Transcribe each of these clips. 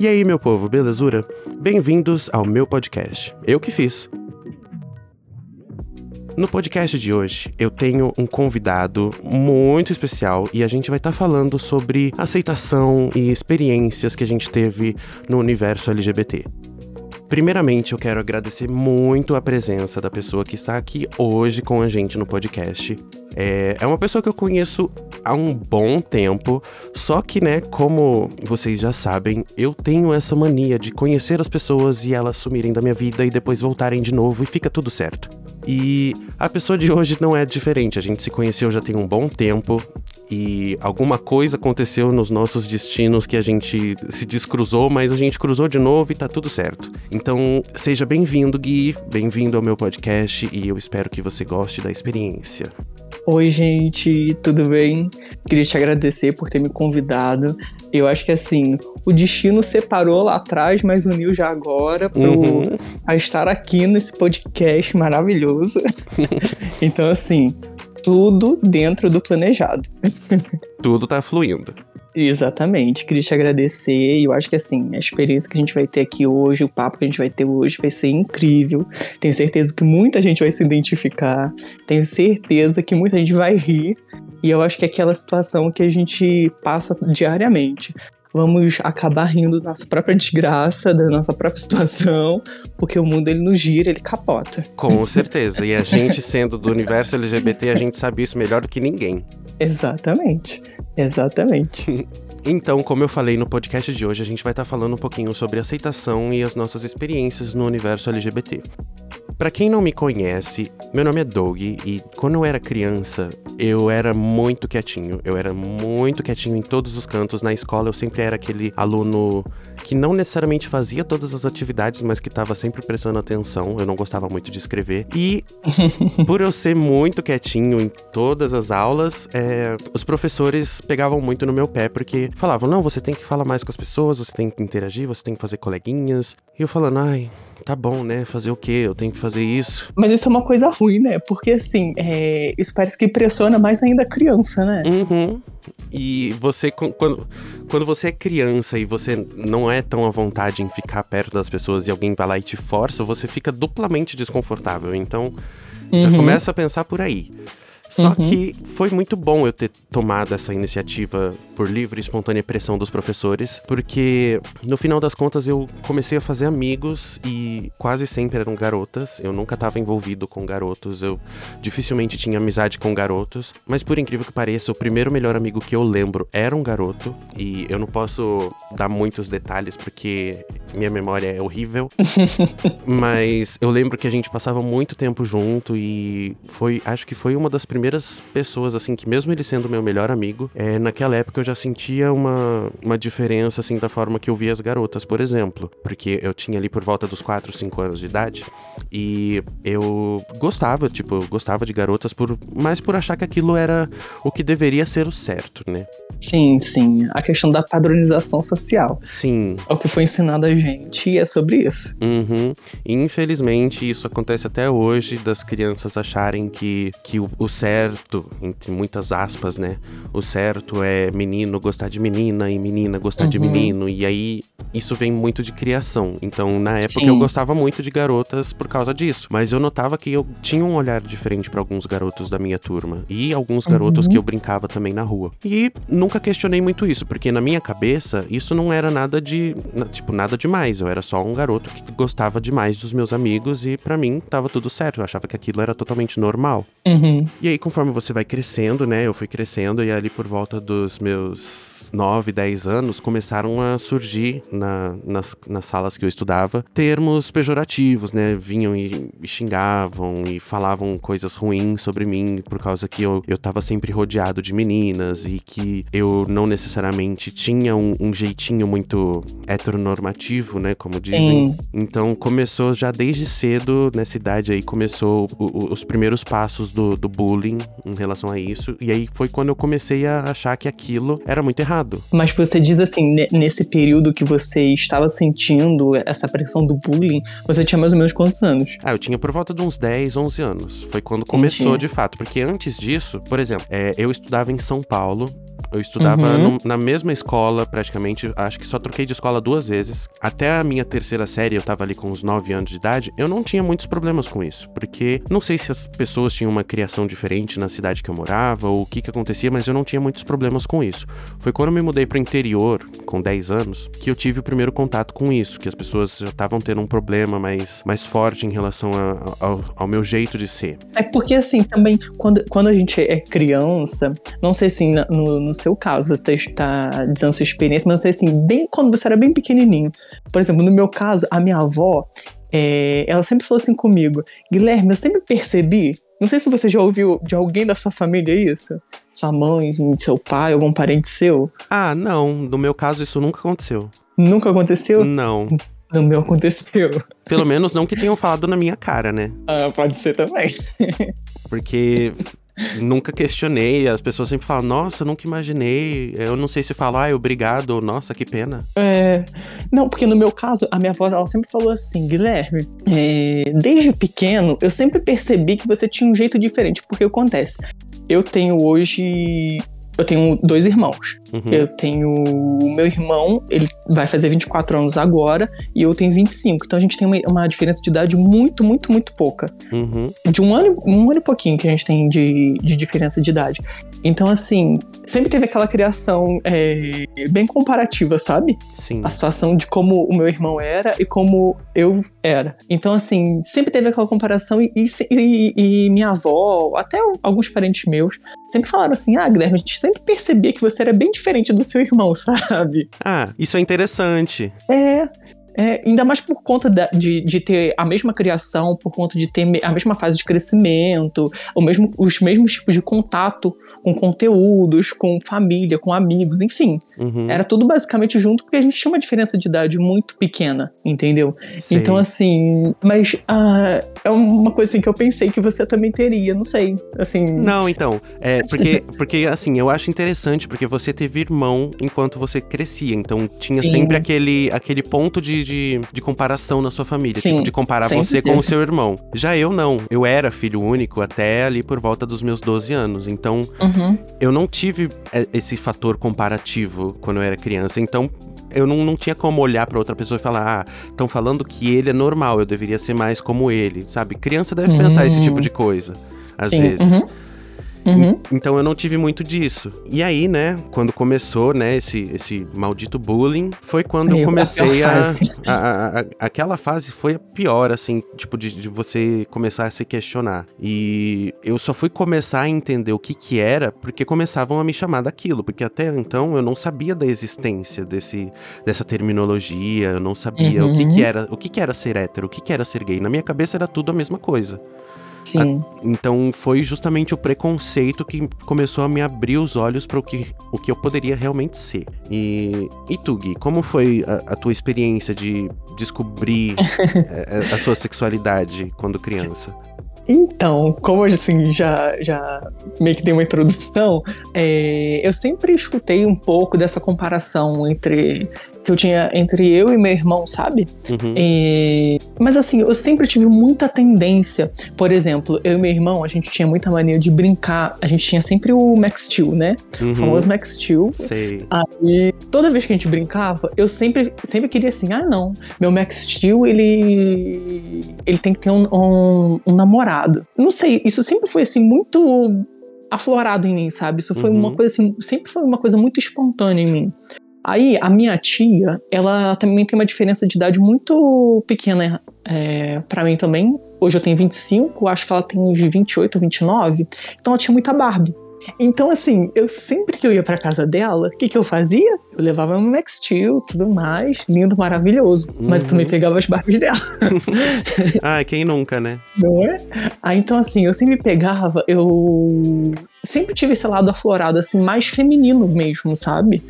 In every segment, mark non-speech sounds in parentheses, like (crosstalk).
E aí, meu povo, belezura? Bem-vindos ao meu podcast. Eu que fiz. No podcast de hoje, eu tenho um convidado muito especial e a gente vai estar tá falando sobre aceitação e experiências que a gente teve no universo LGBT. Primeiramente, eu quero agradecer muito a presença da pessoa que está aqui hoje com a gente no podcast. É, é uma pessoa que eu conheço há um bom tempo, só que, né, como vocês já sabem, eu tenho essa mania de conhecer as pessoas e elas sumirem da minha vida e depois voltarem de novo e fica tudo certo. E a pessoa de hoje não é diferente. A gente se conheceu já tem um bom tempo e alguma coisa aconteceu nos nossos destinos que a gente se descruzou, mas a gente cruzou de novo e tá tudo certo. Então, seja bem-vindo, Gui, bem-vindo ao meu podcast e eu espero que você goste da experiência. Oi, gente, tudo bem? Queria te agradecer por ter me convidado. Eu acho que assim, o destino separou lá atrás, mas uniu já agora pro, uhum. a estar aqui nesse podcast maravilhoso. (laughs) então, assim, tudo dentro do planejado. (laughs) tudo tá fluindo. Exatamente, queria te agradecer. Eu acho que assim, a experiência que a gente vai ter aqui hoje, o papo que a gente vai ter hoje vai ser incrível. Tenho certeza que muita gente vai se identificar. Tenho certeza que muita gente vai rir. E eu acho que é aquela situação que a gente passa diariamente. Vamos acabar rindo da nossa própria desgraça, da nossa própria situação, porque o mundo ele nos gira, ele capota. Com certeza. E a gente sendo do universo LGBT, a gente sabe isso melhor do que ninguém. Exatamente. Exatamente. (laughs) Então, como eu falei no podcast de hoje, a gente vai estar tá falando um pouquinho sobre aceitação e as nossas experiências no universo LGBT. Para quem não me conhece, meu nome é Doug e quando eu era criança, eu era muito quietinho. Eu era muito quietinho em todos os cantos. Na escola, eu sempre era aquele aluno que não necessariamente fazia todas as atividades, mas que estava sempre prestando atenção. Eu não gostava muito de escrever. E (laughs) por eu ser muito quietinho em todas as aulas, é, os professores pegavam muito no meu pé, porque falavam: não, você tem que falar mais com as pessoas, você tem que interagir, você tem que fazer coleguinhas. E eu falando, ai, tá bom, né? Fazer o quê? Eu tenho que fazer isso. Mas isso é uma coisa ruim, né? Porque assim, é... isso parece que pressiona mais ainda a criança, né? Uhum. E você, quando, quando você é criança e você não é tão à vontade em ficar perto das pessoas e alguém vai lá e te força, você fica duplamente desconfortável. Então, uhum. já começa a pensar por aí. Só uhum. que foi muito bom eu ter tomado essa iniciativa por livre e espontânea pressão dos professores, porque no final das contas eu comecei a fazer amigos e quase sempre eram garotas. Eu nunca estava envolvido com garotos, eu dificilmente tinha amizade com garotos, mas por incrível que pareça, o primeiro melhor amigo que eu lembro era um garoto e eu não posso dar muitos detalhes porque minha memória é horrível. (laughs) mas eu lembro que a gente passava muito tempo junto e foi, acho que foi uma das primeiras pessoas, assim, que mesmo ele sendo meu melhor amigo, é, naquela época eu já sentia uma, uma diferença, assim, da forma que eu via as garotas, por exemplo. Porque eu tinha ali por volta dos 4, 5 anos de idade e eu gostava, tipo, gostava de garotas por mais por achar que aquilo era o que deveria ser o certo, né? Sim, sim. A questão da padronização social. Sim. É o que foi ensinado a gente e é sobre isso. Uhum. Infelizmente, isso acontece até hoje das crianças acharem que, que o, o certo entre muitas aspas, né? O certo é menino gostar de menina e menina gostar uhum. de menino. E aí isso vem muito de criação. Então, na época Sim. eu gostava muito de garotas por causa disso. Mas eu notava que eu tinha um olhar diferente para alguns garotos da minha turma. E alguns garotos uhum. que eu brincava também na rua. E nunca questionei muito isso, porque na minha cabeça isso não era nada de. Tipo, nada demais. Eu era só um garoto que gostava demais dos meus amigos e para mim tava tudo certo. Eu achava que aquilo era totalmente normal. Uhum. E aí, conforme você vai crescendo, né? Eu fui crescendo e ali por volta dos meus 9, 10 anos, começaram a surgir na, nas, nas salas que eu estudava termos pejorativos, né? Vinham e, e xingavam e falavam coisas ruins sobre mim por causa que eu, eu tava sempre rodeado de meninas e que eu não necessariamente tinha um, um jeitinho muito heteronormativo, né? Como dizem. Sim. Então começou já desde cedo, nessa idade aí, começou o, o, os primeiros passos do, do bullying em relação a isso. E aí foi quando eu comecei a achar que aquilo era muito errado errado. Mas você diz assim, nesse período que você estava sentindo essa pressão do bullying, você tinha mais ou menos quantos anos? Ah, eu tinha por volta de uns 10, 11 anos. Foi quando começou Entendi. de fato. Porque antes disso, por exemplo, é, eu estudava em São Paulo Eu estudava Uhum. num- na mesma escola, praticamente. Acho que só troquei de escola duas vezes. Até a minha terceira série, eu tava ali com uns 9 anos de idade. Eu não tinha muitos problemas com isso. Porque não sei se as pessoas tinham uma criação diferente na cidade que eu morava ou o que que acontecia, mas eu não tinha muitos problemas com isso. Foi quando eu me mudei pro interior, com 10 anos, que eu tive o primeiro contato com isso. Que as pessoas já estavam tendo um problema mais, mais forte em relação a- ao, ao meu jeito de ser. É porque, assim, também, quando, quando a gente é criança, não sei assim, na- no, no seu caso, você está dizendo sua experiência, mas não sei assim, bem quando você era bem pequenininho. Por exemplo, no meu caso, a minha avó, é, ela sempre falou assim comigo: Guilherme, eu sempre percebi. Não sei se você já ouviu de alguém da sua família isso. Sua mãe, seu pai, algum parente seu. Ah, não. No meu caso, isso nunca aconteceu. Nunca aconteceu? Não. No meu aconteceu. Pelo menos não que tenham falado na minha cara, né? Ah, pode ser também. Porque nunca questionei. As pessoas sempre falam, nossa, nunca imaginei. Eu não sei se falar, obrigado, ou nossa, que pena. É, não, porque no meu caso, a minha avó ela sempre falou assim, Guilherme, é, desde pequeno eu sempre percebi que você tinha um jeito diferente, porque acontece, eu tenho hoje, eu tenho dois irmãos, Uhum. eu tenho o meu irmão, ele vai fazer 24 anos agora, e eu tenho 25, então a gente tem uma, uma diferença de idade muito, muito, muito pouca Uhum. de um ano, um ano e pouquinho que a gente tem de, de diferença de idade. Então, assim, sempre teve aquela criação é, bem comparativa, sabe? Sim. A situação de como o meu irmão era e como eu era. Então, assim, sempre teve aquela comparação e, e, e- minha avó, até alguns parentes meus, sempre falaram assim: ah, Guilherme, a gente sempre percebia que você era bem diferente do seu irmão, (laughs) sabe? Ah, isso é interessante. É. É, ainda mais por conta da- de, de ter a mesma criação, por conta de ter a mesma fase de crescimento, o mesmo, os mesmos tipos de contato com conteúdos, com família, com amigos, enfim. Uhum. Era tudo basicamente junto, porque a gente tinha uma diferença de idade muito pequena, entendeu? Sei. Então, assim, mas ah, é uma coisa assim que eu pensei que você também teria, não sei. Assim. Não, então, é porque, porque assim, eu acho interessante porque você teve irmão enquanto você crescia, então tinha Sim. sempre aquele, aquele ponto de, de, de comparação na sua família, Sim, tipo, de comparar sempre você com o seu irmão. Já eu não, eu era filho único até ali por volta dos meus 12 anos, então Uhum. Eu não tive é, esse fator comparativo quando eu era criança, então eu não, não tinha como olhar pra outra pessoa e falar, ah, estão falando que ele é normal, eu deveria ser mais como ele, sabe? Criança deve pensar esse Hum. tipo de coisa, às Sim, vezes. uhum. Uhum. Então eu não tive muito disso. E aí, né, quando começou, né, esse, esse maldito bullying, foi quando Meu, eu comecei a, a- a- a- Aquela fase foi a pior, assim, tipo, de, de você começar a se questionar. E eu só fui começar a entender o que que era porque começavam a me chamar daquilo. Porque até então eu não sabia da existência desse, dessa terminologia, eu não sabia o que Uhum. que era, o que que era ser hétero, o que que era ser gay. Na minha cabeça era tudo a mesma coisa. Sim. Então foi justamente o preconceito que começou a me abrir os olhos para o que, o que eu poderia realmente ser. E, e tu, Gui, como foi a, a tua experiência de descobrir (laughs) eh, a, sua sexualidade quando criança? Então, como assim, já, já meio que dei uma introdução, é, eu sempre escutei um pouco dessa comparação entre que eu tinha entre eu e meu irmão, sabe? Uhum. É, mas assim, eu sempre tive muita tendência. Por exemplo, eu e meu irmão, a gente tinha muita mania de brincar. A gente tinha sempre o Max Steel, né? O Uhum. famoso Max Steel. Sei. Aí, toda vez que a gente brincava, eu sempre, sempre queria assim: ah, não, meu Max Steel, ele. ele tem que ter um, um, um namorado. Não sei, isso sempre foi assim, muito aflorado em mim, sabe? Isso foi Uhum. uma coisa assim, sempre foi uma coisa muito espontânea em mim. Aí, a minha tia, ela também tem uma diferença de idade muito pequena é, para mim também. Hoje eu tenho 25, acho que ela tem uns 28, 29. Então ela tinha muita Barbie. Então, assim, eu sempre que eu ia pra casa dela, o que, que eu fazia? Eu levava meu Max Steel, tudo mais, lindo, maravilhoso. Mas eu também Uhum. pegava as Barbies (laughs) dela, (laughs) Ah, quem nunca, né? não é? Aí, então, assim, eu sempre pegava, eu sempre tive esse lado aflorado, assim, mais feminino mesmo, sabe?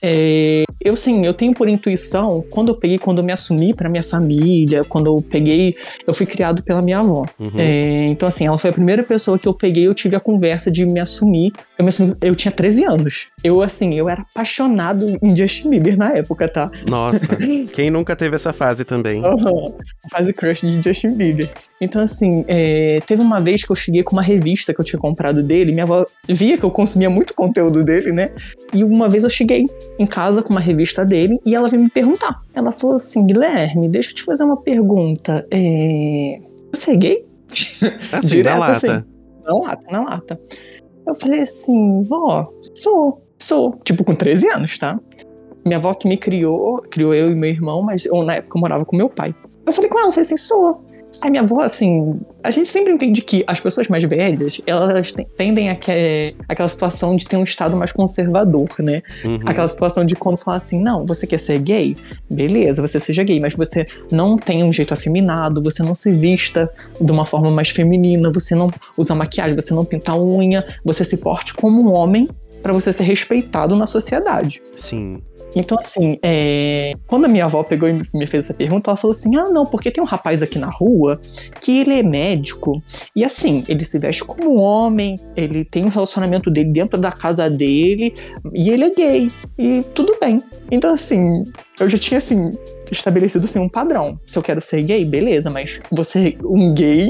É, eu, sim, eu tenho por intuição, quando eu peguei, quando eu me assumi pra minha família, quando eu peguei, eu fui criado pela minha avó. Uhum. É, então, assim, ela foi a primeira pessoa que eu peguei, eu tive a conversa de me assumir Eu, me assumi, eu tinha 13 anos. Eu, assim, eu era apaixonado em Justin Bieber na época, tá? Nossa, (laughs) quem nunca teve essa fase também? Uhum. Fase crush de Justin Bieber. Então, assim, é, teve uma vez que eu cheguei com uma revista que eu tinha comprado dele. Minha avó via que eu consumia muito conteúdo dele, né? E uma vez eu cheguei em casa com uma revista dele e ela veio me perguntar. Ela falou assim: Guilherme, deixa eu te fazer uma pergunta. É... Você é gay? Assim, Direto, na lata. Assim, na lata, na lata. Eu falei assim, vó, sou, sou. Tipo, com 13 anos, tá? Minha avó que me criou, criou eu e meu irmão, mas eu na época eu morava com meu pai. Eu falei com ela, eu falei assim, sou. Aí minha avó, assim, a gente sempre entende que as pessoas mais velhas, elas tendem a que, aquela situação de ter um estado mais conservador, né? Uhum. Aquela situação de quando fala assim, não, você quer ser gay? Beleza, você seja gay, mas você não tem um jeito afeminado, você não se vista de uma forma mais feminina, você não usa maquiagem, você não pinta unha, você se porte como um homem para você ser respeitado na sociedade. Sim. Então, assim, é... quando a minha avó pegou e me fez essa pergunta, ela falou assim: ah, não, porque tem um rapaz aqui na rua que ele é médico e, assim, ele se veste como um homem, ele tem um relacionamento dele dentro da casa dele e ele é gay. E tudo bem. Então, assim, eu já tinha, assim, estabelecido assim, um padrão. Se eu quero ser gay, beleza, mas você um gay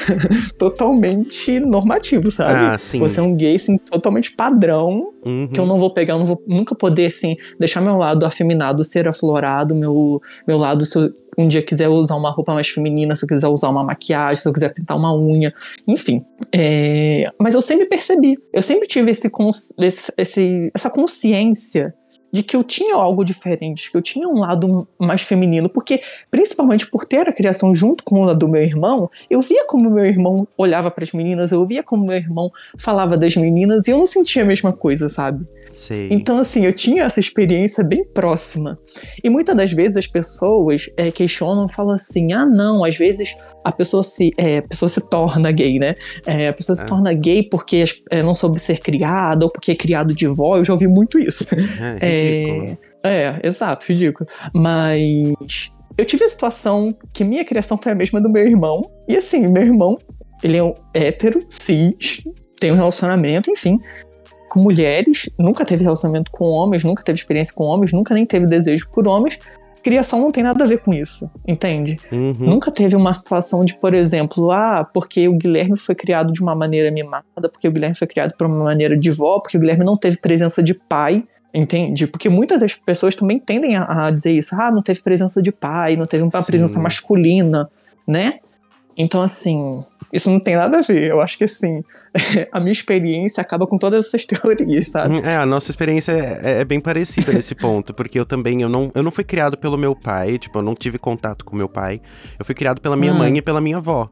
(laughs) totalmente normativo, sabe? Ah, sim. Você é um gay assim, totalmente padrão, uhum. que eu não vou pegar, eu não vou nunca poder assim deixar meu lado afeminado ser aflorado, meu meu lado se eu um dia quiser usar uma roupa mais feminina, se eu quiser usar uma maquiagem, se eu quiser pintar uma unha, enfim. É... mas eu sempre percebi, eu sempre tive esse, esse, esse essa consciência de que eu tinha algo diferente, que eu tinha um lado mais feminino, porque principalmente por ter a criação junto com a do meu irmão, eu via como meu irmão olhava para as meninas, eu via como meu irmão falava das meninas e eu não sentia a mesma coisa, sabe? Sei. Então, assim, eu tinha essa experiência bem próxima. E muitas das vezes as pessoas é, questionam, falam assim: ah, não, às vezes a pessoa se, é, a pessoa se torna gay, né? É, a pessoa se é. torna gay porque não soube ser criada ou porque é criado de vó. Eu já ouvi muito isso. (laughs) É, é, é, exato, ridículo. Mas eu tive a situação que minha criação foi a mesma do meu irmão. E assim, meu irmão, ele é um hétero, cis, tem um relacionamento, enfim, com mulheres, nunca teve relacionamento com homens, nunca teve experiência com homens, nunca nem teve desejo por homens, criação não tem nada a ver com isso, entende? Uhum. Nunca teve uma situação de, por exemplo, ah, porque o Guilherme foi criado de uma maneira mimada, porque o Guilherme foi criado por uma maneira de vó, porque o Guilherme não teve presença de pai, entende? Porque muitas das pessoas também tendem a, a dizer isso, ah, não teve presença de pai, não teve uma Sim. presença masculina, né? Então, assim, isso não tem nada a ver. Eu acho que, assim, (laughs) a minha experiência acaba com todas essas (laughs) teorias, sabe? É, a nossa experiência é, é bem parecida nesse (laughs) ponto, porque eu também, eu não, eu não fui criado pelo meu pai, tipo, eu não tive contato com meu pai. Eu fui criado pela minha hum. mãe e pela minha avó.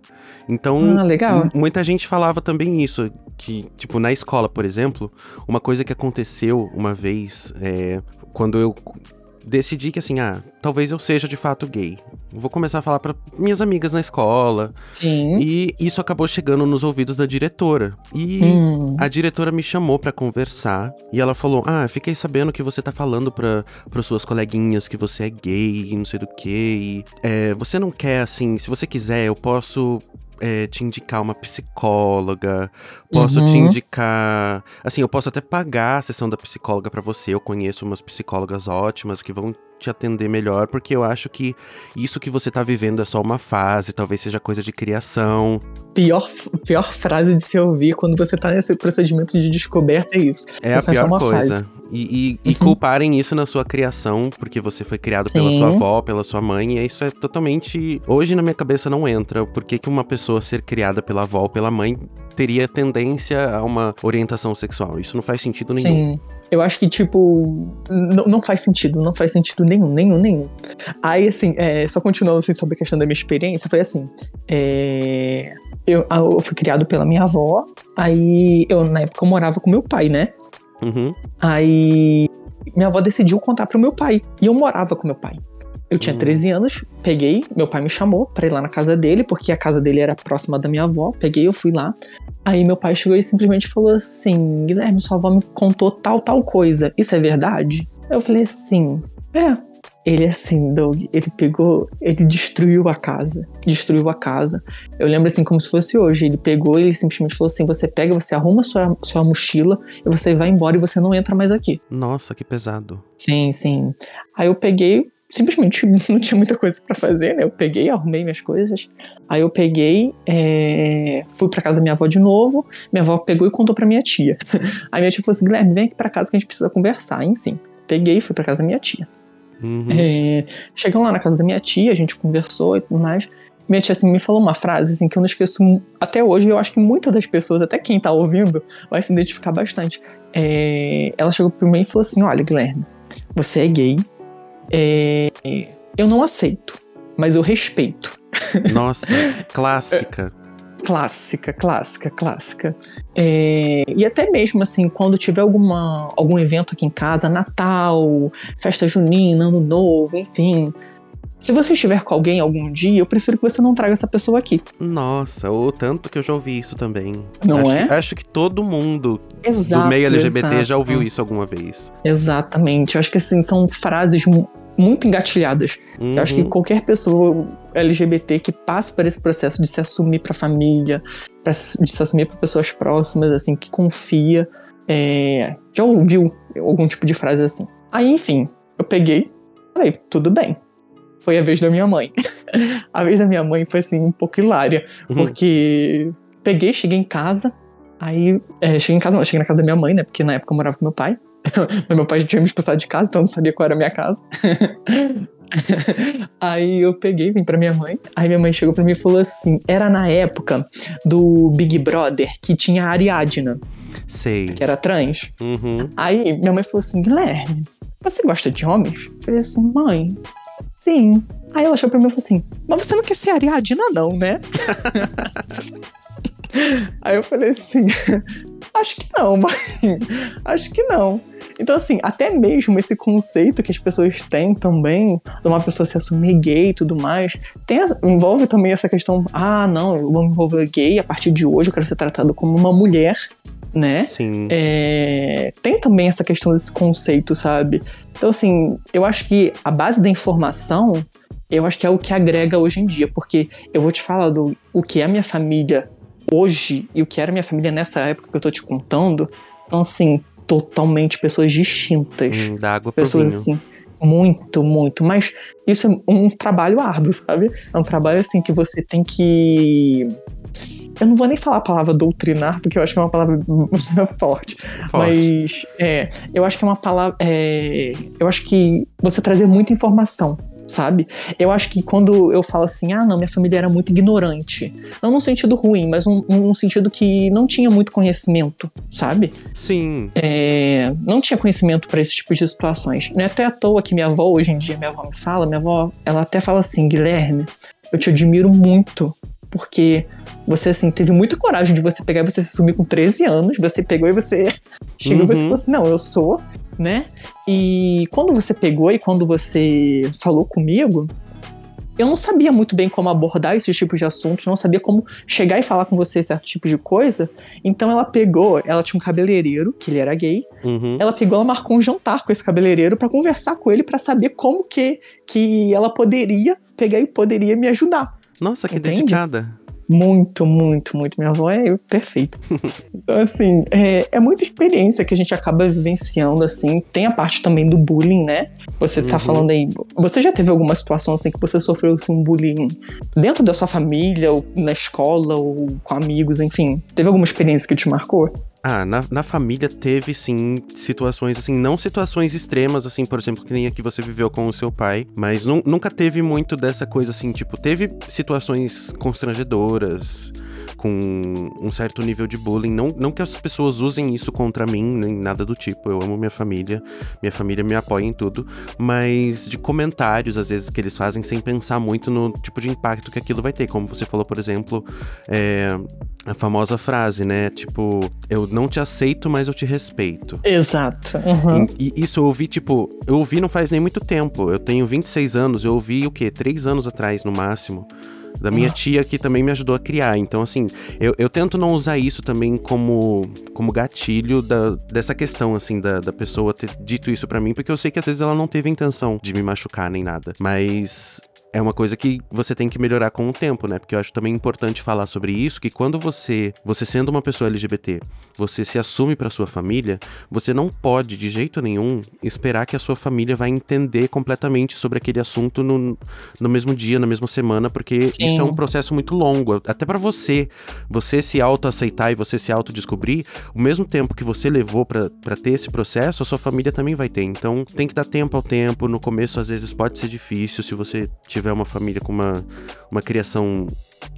Então, ah, legal. muita gente falava também isso, que, tipo, na escola, por exemplo, uma coisa que aconteceu uma vez, é, quando eu decidi que assim, ah, talvez eu seja de fato gay. Vou começar a falar para minhas amigas na escola. Sim. E isso acabou chegando nos ouvidos da diretora. E hum. a diretora me chamou para conversar e ela falou: "Ah, fiquei sabendo que você tá falando para suas coleguinhas que você é gay não sei do que. E, é, você não quer assim, se você quiser, eu posso é, te indicar uma psicóloga, posso uhum. te indicar. Assim, eu posso até pagar a sessão da psicóloga para você. Eu conheço umas psicólogas ótimas que vão te atender melhor, porque eu acho que isso que você tá vivendo é só uma fase, talvez seja coisa de criação. Pior, pior frase de se ouvir quando você tá nesse procedimento de descoberta é isso. É isso a pior é coisa. Fase. E, e, uhum. e, culparem isso na sua criação, porque você foi criado Sim. pela sua avó, pela sua mãe, e isso é totalmente. Hoje na minha cabeça não entra. Por que, que uma pessoa ser criada pela avó ou pela mãe teria tendência a uma orientação sexual? Isso não faz sentido nenhum. Sim. Eu acho que, tipo, não faz sentido, não faz sentido nenhum, nenhum, nenhum. Aí, assim, é, só continuando assim, sobre a questão da minha experiência, foi assim. É, eu, eu fui criado pela minha avó, aí eu, na época, eu morava com meu pai, né? Uhum. Aí minha avó decidiu contar pro meu pai. E eu morava com meu pai. Eu tinha 13 uhum. anos, peguei, meu pai me chamou pra ir lá na casa dele, porque a casa dele era próxima da minha avó. Peguei, eu fui lá. Aí meu pai chegou e simplesmente falou assim: Guilherme, sua avó me contou tal, tal coisa. Isso é verdade? Eu falei assim: é, Ele assim, Doug, ele pegou, ele destruiu a casa. Destruiu a casa. Eu lembro assim como se fosse hoje. Ele pegou e ele simplesmente falou assim: você pega, você arruma sua, sua mochila e você vai embora e você não entra mais aqui. Nossa, que pesado. Sim, sim. Aí eu peguei, simplesmente (laughs) não tinha muita coisa para fazer, né? Eu peguei, arrumei minhas coisas. Aí eu peguei, é... fui para casa da minha avó de novo. Minha avó pegou e contou para minha tia. (laughs) Aí minha tia falou assim: Guilherme, vem aqui para casa que a gente precisa conversar. Enfim, peguei e fui para casa da minha tia. Uhum. É... Chegamos lá na casa da minha tia, a gente conversou e tudo mais. Minha tia assim, me falou uma frase assim, que eu não esqueço até hoje. Eu acho que muitas das pessoas, até quem tá ouvindo, vai se identificar bastante. É... Ela chegou pra mim e falou assim: Olha, Guilherme, você é gay. É... Eu não aceito, mas eu respeito. Nossa, clássica. (laughs) Clássica, clássica, clássica. É, e até mesmo assim, quando tiver alguma, algum evento aqui em casa, Natal, festa junina, Ano Novo, enfim. Se você estiver com alguém algum dia, eu prefiro que você não traga essa pessoa aqui. Nossa, o tanto que eu já ouvi isso também. Não acho é? Que, acho que todo mundo Exato, do meio LGBT exato. já ouviu isso alguma vez. Exatamente. Eu acho que assim, são frases muito engatilhadas. Uhum. Eu acho que qualquer pessoa LGBT que passe por esse processo de se assumir pra família, pra de se assumir para pessoas próximas, assim, que confia, é, já ouviu algum tipo de frase assim. Aí, enfim, eu peguei, falei, tudo bem. Foi a vez da minha mãe. (laughs) a vez da minha mãe foi, assim, um pouco hilária, Uhum. porque peguei, cheguei em casa, aí, é, cheguei em casa não, cheguei na casa da minha mãe, né, porque na época eu morava com meu pai. Mas (laughs) meu pai já tinha me expulsado de casa, então eu não sabia qual era a minha casa. (laughs) aí eu peguei, vim pra minha mãe. Aí minha mãe chegou pra mim e falou assim: era na época do Big Brother que tinha a Ariadna, Sei. que era trans. Uhum. Aí minha mãe falou assim: Guilherme, você gosta de homens? Eu falei assim: mãe, sim. Aí ela chegou pra mim e falou assim: Mas você não quer ser Ariadna, não, né? (laughs) (laughs) Aí eu falei assim: (laughs) Acho que não, mãe. Acho que não. Então, assim, até mesmo esse conceito que as pessoas têm também, de uma pessoa se assumir gay e tudo mais, tem, envolve também essa questão: ah, não, eu vou me envolver gay, a partir de hoje eu quero ser tratado como uma mulher, né? Sim. É, tem também essa questão desse conceito, sabe? Então, assim, eu acho que a base da informação, eu acho que é o que agrega hoje em dia, porque eu vou te falar do o que é a minha família hoje e o que era minha família nessa época que eu tô te contando. Então, assim, totalmente pessoas distintas. Hum, dá água pessoas assim. Muito, muito. Mas isso é um trabalho árduo, sabe? É um trabalho assim que você tem que. Eu não vou nem falar a palavra doutrinar, porque eu acho que é uma palavra (laughs) forte. Forte. Mas é, eu acho que é uma palavra. é, eu acho que você trazer muita informação, sabe? Eu acho que quando eu falo assim, ah, não, minha família era muito ignorante. Não num sentido ruim, mas num, num sentido que não tinha muito conhecimento, sabe? Sim. É, não tinha conhecimento para esse tipo de situações. Não é até à toa que minha avó, hoje em dia, minha avó me fala, minha avó, ela até fala assim, Guilherme, eu te admiro muito, porque você, assim, teve muita coragem de você pegar e você se assumir com 13 anos, você pegou e você (laughs) chegou e você Uhum. falou assim, não, eu sou, né? E quando você pegou e quando você falou comigo, eu não sabia muito bem como abordar esses tipos de assuntos, não sabia como chegar e falar com você certo tipo de coisa. Então ela pegou, ela tinha um cabeleireiro, que ele era gay. Uhum. Ela pegou, ela marcou um jantar com esse cabeleireiro pra conversar com ele pra saber como que que ela poderia pegar e poderia me ajudar. Nossa, que Entende? dedicada. Muito, muito, muito. Minha avó é perfeita. (laughs) Então, assim, é, é muita experiência que a gente acaba vivenciando, assim. Tem a parte também do bullying, né? Você tá Uhum. falando aí. Você já teve alguma situação, assim, que você sofreu, assim, um bullying dentro da sua família, ou na escola, ou com amigos, enfim? Teve alguma experiência que te marcou? Ah, na, na família teve sim situações assim, não situações extremas, assim, por exemplo, que nem a que você viveu com o seu pai, mas nu- nunca teve muito dessa coisa assim, tipo, teve situações constrangedoras, com um certo nível de bullying. Não, não que as pessoas usem isso contra mim, nem nada do tipo. Eu amo minha família, minha família me apoia em tudo, mas de comentários, às vezes, que eles fazem sem pensar muito no tipo de impacto que aquilo vai ter. Como você falou, por exemplo, é, a famosa frase, né? Tipo, eu não te aceito, mas eu te respeito. Exato. Uhum. E, e isso eu ouvi, tipo, eu ouvi não faz nem muito tempo. Eu tenho 26 anos, eu ouvi o quê? Três anos atrás, no máximo. Da minha Nossa. tia que também me ajudou a criar. Então, assim, eu, eu tento não usar isso também como, como gatilho da, dessa questão, assim, da, da pessoa ter dito isso para mim, porque eu sei que às vezes ela não teve intenção de me machucar nem nada. Mas é uma coisa que você tem que melhorar com o tempo, né? Porque eu acho também importante falar sobre isso, que quando você, você sendo uma pessoa LGBT, você se assume para sua família, você não pode de jeito nenhum esperar que a sua família vai entender completamente sobre aquele assunto no, no mesmo dia, na mesma semana, porque Sim. isso é um processo muito longo, até para você, você se autoaceitar e você se autodescobrir, o mesmo tempo que você levou para ter esse processo, a sua família também vai ter. Então, tem que dar tempo ao tempo, no começo às vezes pode ser difícil se você tiver tiver uma família com uma, uma criação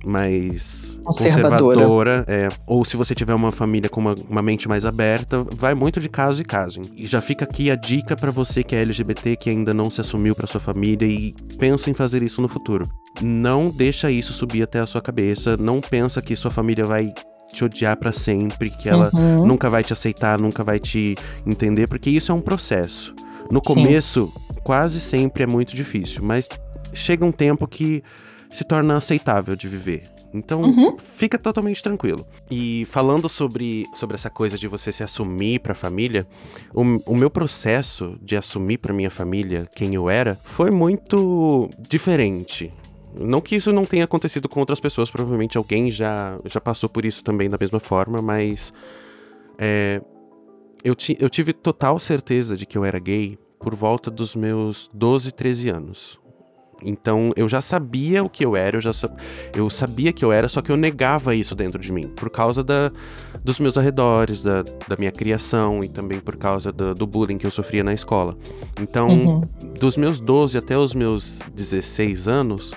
mais conservadora, conservadora é, ou se você tiver uma família com uma, uma, mente mais aberta, vai muito de caso em caso. E já fica aqui a dica para você que é LGBT, que ainda não se assumiu para sua família e pensa em fazer isso no futuro. Não deixa isso subir até a sua cabeça, não pensa que sua família vai te odiar para sempre, que ela uhum. nunca vai te aceitar, nunca vai te entender, porque isso é um processo. No Sim. começo, quase sempre é muito difícil, mas chega um tempo que se torna aceitável de viver. Então, uhum. fica totalmente tranquilo. E falando sobre, sobre essa coisa de você se assumir para a família, o, o meu processo de assumir para minha família quem eu era foi muito diferente. Não que isso não tenha acontecido com outras pessoas, provavelmente alguém já, já passou por isso também da mesma forma, mas é, eu, ti, eu tive total certeza de que eu era gay por volta dos meus 12, 13 anos. Então eu já sabia o que eu era, eu já eu sabia que eu era, só que eu negava isso dentro de mim, por causa da, dos meus arredores, da, da minha criação e também por causa do, do bullying que eu sofria na escola. Então, uhum. dos meus 12 até os meus 16 anos,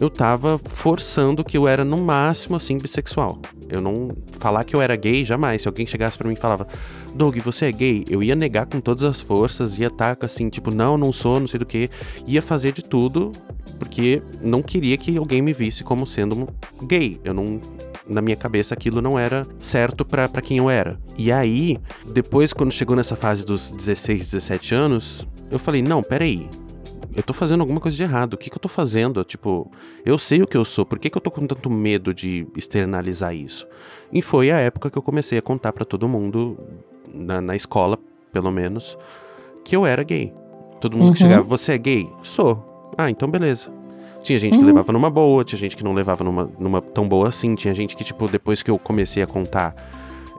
eu tava forçando que eu era no máximo assim bissexual. Eu não falar que eu era gay jamais. Se alguém chegasse para mim e falava: "Doug, você é gay?", eu ia negar com todas as forças, ia estar tá, assim, tipo, não, não sou, não sei do que, ia fazer de tudo porque não queria que alguém me visse como sendo gay. Eu não na minha cabeça aquilo não era certo para quem eu era. E aí, depois quando chegou nessa fase dos 16, 17 anos, eu falei: "Não, peraí eu tô fazendo alguma coisa de errado. O que, que eu tô fazendo? Tipo, eu sei o que eu sou, por que, que eu tô com tanto medo de externalizar isso? E foi a época que eu comecei a contar para todo mundo, na, na, escola, pelo menos, que eu era gay. Todo mundo uhum. que chegava, você é gay? Sou. Ah, então beleza. Tinha gente uhum. que levava numa boa, tinha gente que não levava numa, numa tão boa assim, tinha gente que, tipo, depois que eu comecei a contar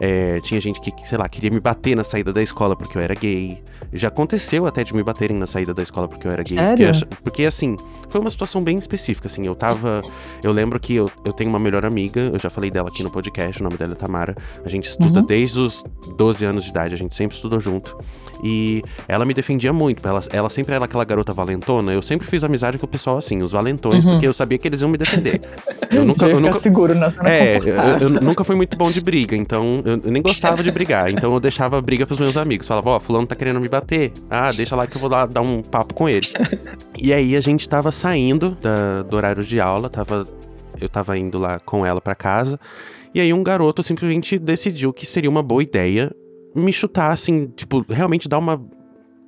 é, tinha gente que, sei lá, queria me bater na saída da escola porque eu era gay. Já aconteceu até de me baterem na saída da escola porque eu era gay. Sério? Porque, porque, assim, foi uma situação bem específica, assim. Eu tava. Eu lembro que eu, eu tenho uma melhor amiga, eu já falei dela aqui no podcast, o nome dela é Tamara. A gente estuda uhum. desde os 12 anos de idade, a gente sempre estudou junto. E ela me defendia muito. Ela, ela sempre era aquela garota valentona. Eu sempre fiz amizade com o pessoal assim, os valentões, uhum. porque eu sabia que eles iam me defender. Eu (laughs) nunca. eu nunca seguro na É, eu, eu, nunca fui muito bom de briga, então eu, nem gostava de (laughs) brigar. Então eu deixava a briga pros meus amigos. Falava, ó, oh, fulano tá querendo me bater. Ah, deixa lá que eu vou lá dar um papo com ele. e aí a gente tava saindo da, do horário de aula, tava. Eu tava indo lá com ela para casa. E aí um garoto simplesmente decidiu que seria uma boa ideia me chutar, assim, tipo, realmente dar uma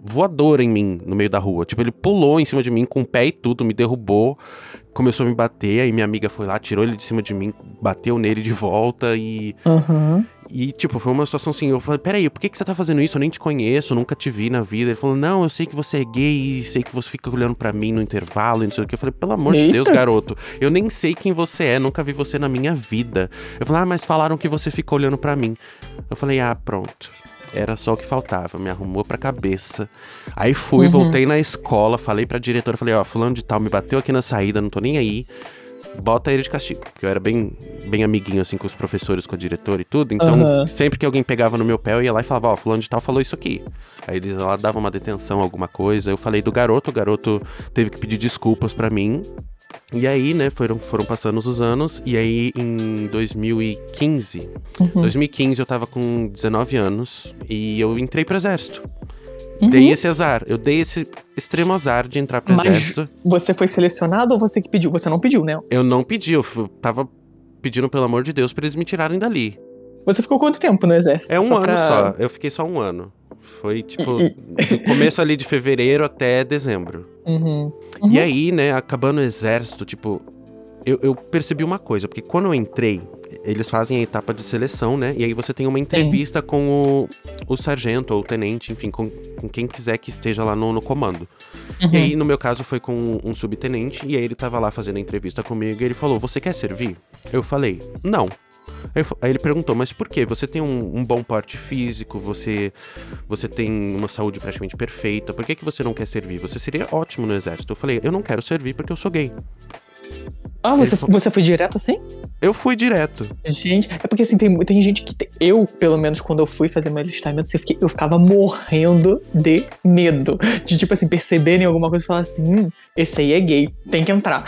voadora em mim no meio da rua. Tipo, ele pulou em cima de mim com o pé e tudo, me derrubou, começou a me bater, aí minha amiga foi lá, tirou ele de cima de mim, bateu nele de volta e. Uhum. E, tipo, foi uma situação assim, eu falei, peraí, por que, que você tá fazendo isso? Eu nem te conheço, nunca te vi na vida. Ele falou, não, eu sei que você é gay sei que você fica olhando para mim no intervalo e não sei o que. Eu falei, pelo amor Eita. de Deus, garoto, eu nem sei quem você é, nunca vi você na minha vida. Eu falei, ah, mas falaram que você fica olhando para mim. Eu falei, ah, pronto. Era só o que faltava, me arrumou pra cabeça. Aí fui, uhum. voltei na escola, falei pra diretora, falei, ó, fulano de tal me bateu aqui na saída, não tô nem aí. Bota ele de castigo. Porque eu era bem, bem amiguinho, assim, com os professores, com a diretora e tudo. Então, uhum. sempre que alguém pegava no meu pé, eu ia lá e falava, ó, oh, fulano de tal falou isso aqui. Aí eles lá davam uma detenção, alguma coisa. Eu falei do garoto, o garoto teve que pedir desculpas para mim. E aí, né, foram, foram passando os anos, e aí em 2015, uhum. 2015 eu tava com 19 anos e eu entrei pro exército. Uhum. Dei esse azar, eu dei esse extremo azar de entrar pro Mas exército. Você foi selecionado ou você que pediu? Você não pediu, né? Eu não pedi, eu tava pedindo pelo amor de Deus para eles me tirarem dali. Você ficou quanto tempo no exército? É um só ano pra... só, eu fiquei só um ano. Foi tipo do começo ali de fevereiro até dezembro. Uhum. Uhum. E aí, né, acabando o exército, tipo, eu, eu percebi uma coisa, porque quando eu entrei, eles fazem a etapa de seleção, né? E aí você tem uma entrevista Sim. com o, o sargento ou o tenente, enfim, com, com quem quiser que esteja lá no, no comando. Uhum. E aí, no meu caso, foi com um subtenente, e aí ele tava lá fazendo a entrevista comigo e ele falou: Você quer servir? Eu falei, não. Aí ele perguntou, mas por quê? Você tem um, um, bom porte físico, você você tem uma saúde praticamente perfeita, por que, que você não quer servir? Você seria ótimo no exército. Eu falei, eu não quero servir porque eu sou gay. Ah, você, foi... você foi direto assim? Eu fui direto. Gente, é porque assim, tem, tem gente que. Tem, eu, pelo menos, quando eu fui fazer meu alistamento, eu, fiquei, eu ficava morrendo de medo. De, tipo assim, perceberem alguma coisa e falar assim: hum, esse aí é gay, tem que entrar.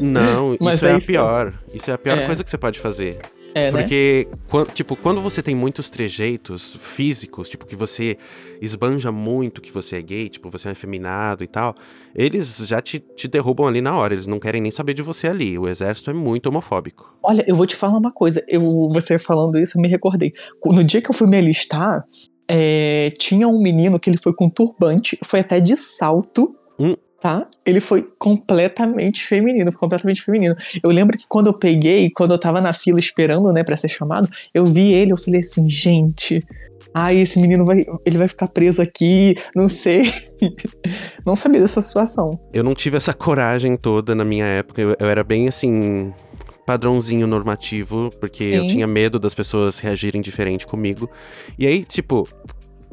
Não, (laughs) isso é a pior. Isso é a pior é. coisa que você pode fazer. É, né? Porque, né? quando, tipo, quando você tem muitos trejeitos físicos, tipo, que você esbanja muito que você é gay, tipo, você é efeminado e tal, eles já te, te derrubam ali na hora, eles não querem nem saber de você ali. O exército é muito homofóbico. Olha, eu vou te falar uma coisa, eu, você falando isso, eu me recordei. No dia que eu fui me alistar, é, tinha um menino que ele foi com turbante, foi até de salto. Hum tá? Ele foi completamente feminino, completamente feminino. Eu lembro que quando eu peguei, quando eu tava na fila esperando, né, para ser chamado, eu vi ele, eu falei assim, gente, ai, esse menino vai, ele vai ficar preso aqui, não sei. (laughs) não sabia dessa situação. Eu não tive essa coragem toda na minha época, eu, eu era bem assim, padrãozinho normativo, porque Sim. eu tinha medo das pessoas reagirem diferente comigo. E aí, tipo,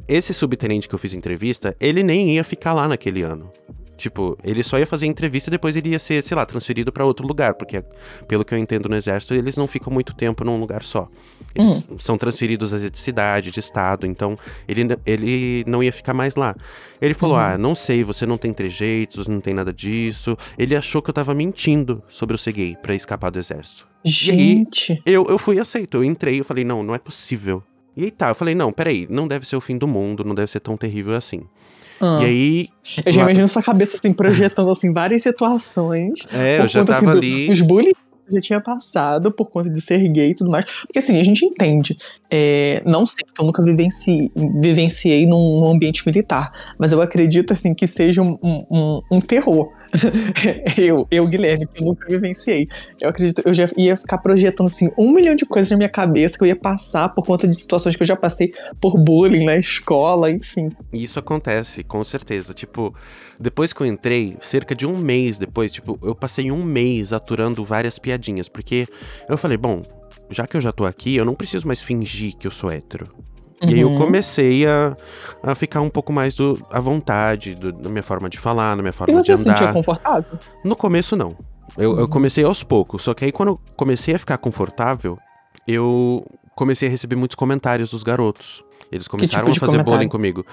esse subtenente que eu fiz entrevista, ele nem ia ficar lá naquele ano. Tipo, ele só ia fazer entrevista e depois ele ia ser, sei lá, transferido para outro lugar, porque pelo que eu entendo no exército, eles não ficam muito tempo num lugar só. Eles hum. são transferidos às de cidade, de estado, então ele, ele não ia ficar mais lá. Ele falou: uhum. "Ah, não sei, você não tem trejeitos, não tem nada disso". Ele achou que eu tava mentindo sobre o ser gay para escapar do exército. Gente, eu eu fui aceito, eu entrei, eu falei: "Não, não é possível". E aí tá, eu falei: "Não, peraí, não deve ser o fim do mundo, não deve ser tão terrível assim". Ah. E aí. Eu já lá... imagino sua cabeça assim, projetando assim, várias situações. (laughs) É, eu já conta, tava assim, ali. Do, dos bullying já tinha passado por conta de ser gay e tudo mais. Porque assim, a gente entende. É, não sei, porque eu nunca vivenci, vivenciei num, num, ambiente militar. Mas eu acredito assim que seja um, um, um terror (laughs) eu, eu, Guilherme, que eu nunca vivenciei. Eu acredito, eu já ia ficar projetando assim um milhão de coisas na minha cabeça que eu ia passar por conta de situações que eu já passei por bullying na escola, enfim. Isso acontece, com certeza. Tipo, depois que eu entrei, cerca de um mês depois, tipo, eu passei um mês aturando várias piadinhas, porque eu falei, bom, já que eu já tô aqui, eu não preciso mais fingir que eu sou hétero. Uhum. E aí eu uhum. comecei a, a ficar um pouco mais do, à vontade do, na minha forma de falar, na minha forma de andar. E você se sentia confortável? No começo, não. Eu, uhum. eu comecei aos poucos. Só que aí quando eu comecei a ficar confortável, eu comecei a receber muitos comentários dos garotos. Eles começaram tipo a fazer bullying comigo.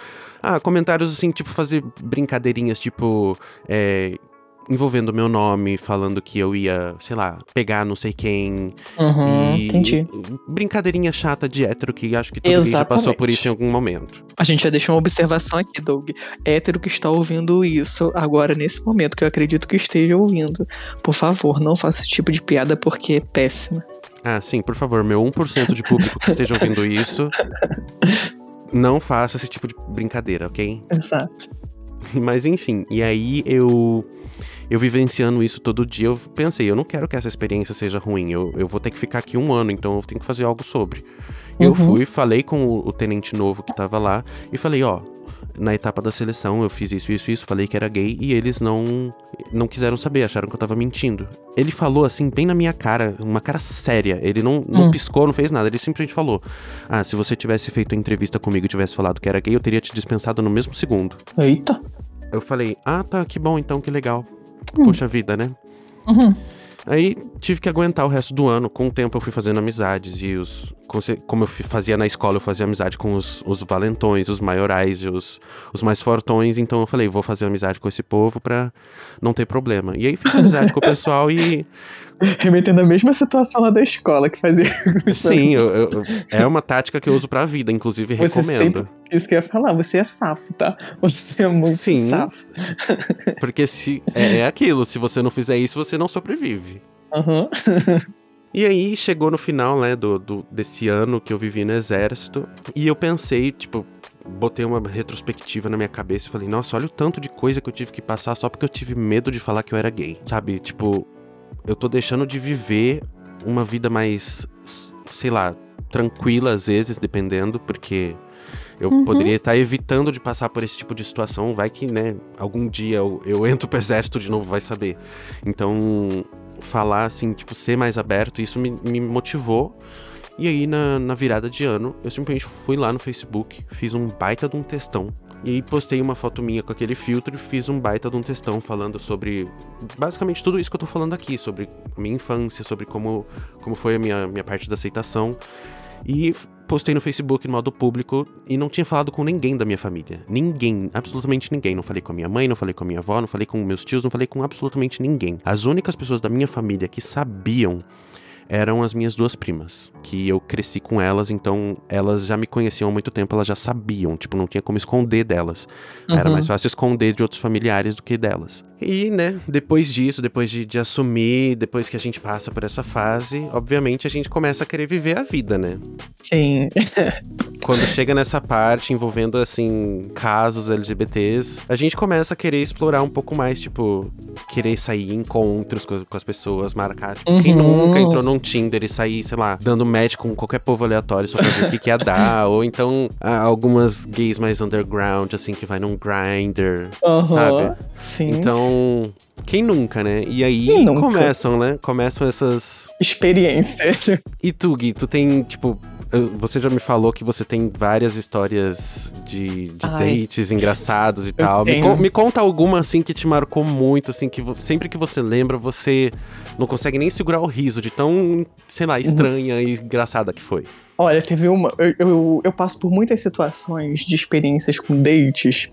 Ah, comentários assim, tipo, fazer brincadeirinhas, tipo, é, envolvendo meu nome, falando que eu ia, sei lá, pegar não sei quem. Uhum, e, entendi. brincadeirinha chata de hétero que acho que todo mundo já passou por isso em algum momento. A gente já deixou uma observação aqui, Doug. Hétero que está ouvindo isso agora, nesse momento, que eu acredito que esteja ouvindo. Por favor, não faça esse tipo de piada porque é péssima. Ah, sim, por favor, meu 1% de público que esteja ouvindo isso. Não faça esse tipo de brincadeira, ok? Exato. Mas enfim, e aí eu eu vivenciando isso todo dia, eu pensei, eu não quero que essa experiência seja ruim, eu, eu vou ter que ficar aqui um ano, então eu tenho que fazer algo sobre. Uhum. Eu fui, falei com o, o, tenente novo que tava lá e falei, ó, na etapa da seleção eu fiz isso, isso, isso, falei que era gay e eles não não quiseram saber, acharam que eu tava mentindo. Ele falou assim, bem na minha cara, uma cara séria. Ele não, não hum. piscou, não fez nada. Ele simplesmente falou: Ah, se você tivesse feito a entrevista comigo e tivesse falado que era gay, eu teria te dispensado no mesmo segundo. Eita. Eu falei: Ah, tá, que bom então, que legal. Hum. Poxa vida, né? Uhum. Aí tive que aguentar o resto do ano. Com o tempo eu fui fazendo amizades e os. Como eu fazia na escola, eu fazia amizade com os, os valentões, os maiorais e os, os mais fortões. Então eu falei, vou fazer amizade com esse povo pra não ter problema. E aí fiz amizade com o pessoal e remetendo à mesma situação lá da escola que fazia. (laughs) Sim, eu, eu, é uma tática que eu uso pra vida, inclusive você recomendo. Sempre, isso que eu ia falar, você é safo, tá? Você é muito Sim, safo. (laughs) Porque se é, é, aquilo, se você não fizer isso, você não sobrevive. Uhum. E aí chegou no final, né, do, do, desse ano que eu vivi no exército, e eu pensei, tipo, botei uma retrospectiva na minha cabeça e falei, nossa, olha o tanto de coisa que eu tive que passar só porque eu tive medo de falar que eu era gay. Sabe? Tipo, eu tô deixando de viver uma vida mais, sei lá, tranquila às vezes, dependendo, porque eu uhum. poderia estar evitando de passar por esse tipo de situação. Vai que, né, algum dia eu, eu (laughs) entro pro exército de novo, vai saber. Então, falar assim, tipo, ser mais aberto, isso me, me motivou. E aí, na, na virada de ano, eu simplesmente fui lá no Facebook, fiz um baita de um textão e postei uma foto minha com aquele filtro e fiz um baita de um textão falando sobre basicamente tudo isso que eu tô falando aqui, sobre a minha infância, sobre como, como foi a minha, minha parte da aceitação. E postei no Facebook no modo público e não tinha falado com ninguém da minha família. Ninguém, absolutamente ninguém. Não falei com a minha mãe, não falei com a minha avó, não falei com meus tios, não falei com absolutamente ninguém. As únicas pessoas da minha família que sabiam eram as minhas duas primas, que eu cresci com elas, então elas já me conheciam há muito tempo, elas já sabiam, tipo, não tinha como esconder delas. Uhum. Era mais fácil esconder de outros familiares do que delas. E, né, depois disso, depois de, de assumir, depois que a gente passa por essa fase, obviamente a gente começa a querer viver a vida, né? Sim. Quando chega nessa parte envolvendo, assim, casos LGBTs, a gente começa a querer explorar um pouco mais, tipo, querer sair em encontros com, com as pessoas, marcar. Tipo, uhum. Quem nunca entrou num Tinder e sair, sei lá, dando match com qualquer povo aleatório só pra ver o que, que ia dar. (laughs) Ou então algumas gays mais underground, assim, que vai num grinder, uhum. sabe? Sim. Então, quem nunca, né? E aí começam, né? Começam essas experiências. E tu, Gui, tu tem, tipo, você já me falou que você tem várias histórias de, de Ai, dates engraçados e tal. Me, me, conta alguma, assim, que te marcou muito, assim, que sempre que você lembra, você não consegue nem segurar o riso de tão, sei lá, estranha uhum. e engraçada que foi. Olha, teve uma. Eu, eu, eu, passo por muitas situações de experiências com dates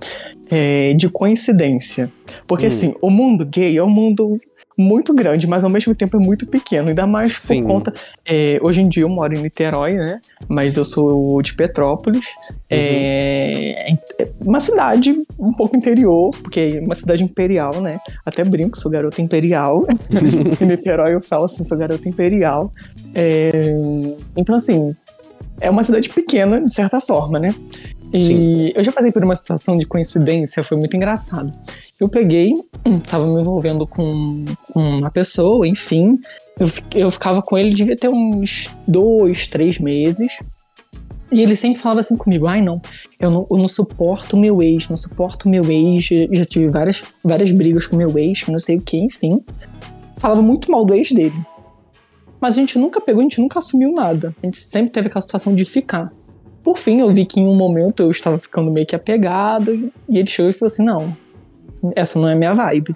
é, de coincidência. Porque, hum. assim, o mundo gay é um mundo muito grande, mas ao mesmo tempo é muito pequeno. Ainda mais Sim. por conta. É, hoje em dia eu moro em Niterói, né? Mas eu sou de Petrópolis. É, uhum. É uma cidade um pouco interior, porque é uma cidade imperial, né? Até brinco, sou garota imperial. (laughs) em Niterói eu falo assim, sou garota imperial. É, então, assim, é uma cidade pequena, de certa forma, né? E Sim. eu já passei por uma situação de coincidência, foi muito engraçado. Eu peguei, (clears throat) tava me envolvendo com, uma pessoa, enfim. Eu, eu ficava com ele, devia ter uns dois, três meses. E ele sempre falava assim comigo: ai, não, eu não, eu não suporto meu ex, não suporto meu ex. Já tive várias, várias brigas com meu ex, não sei o que, enfim. Falava muito mal do ex dele. Mas a gente nunca pegou, a gente nunca assumiu nada. A gente sempre teve aquela situação de ficar. Por fim, eu vi que em um momento eu estava ficando meio que apegado e ele chegou e falou assim: não, essa não é minha vibe.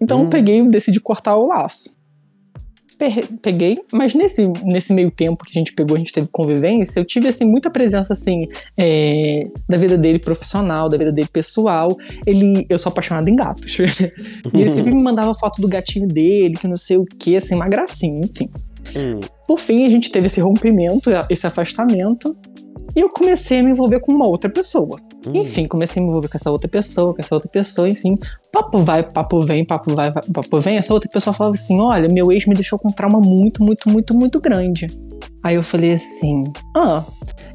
Então hum. eu peguei e decidi cortar o laço. Peguei, mas nesse, nesse meio tempo que a gente pegou, a gente teve convivência, eu tive assim muita presença assim é, da vida dele profissional, da vida dele pessoal. Ele, eu sou apaixonado em gatos. (laughs) e ele sempre me mandava foto do gatinho dele, que não sei o que, assim, uma gracinha, enfim. Hum. Por fim, a gente teve esse rompimento, esse afastamento. E eu comecei a me envolver com uma outra pessoa. Hum. Enfim, comecei a me envolver com essa outra pessoa, com essa outra pessoa, enfim. Papo vai, papo vem, papo vai, papo vem. Essa outra pessoa falava assim: olha, meu ex me deixou com um trauma muito, muito, muito, muito grande. Aí eu falei assim: ah.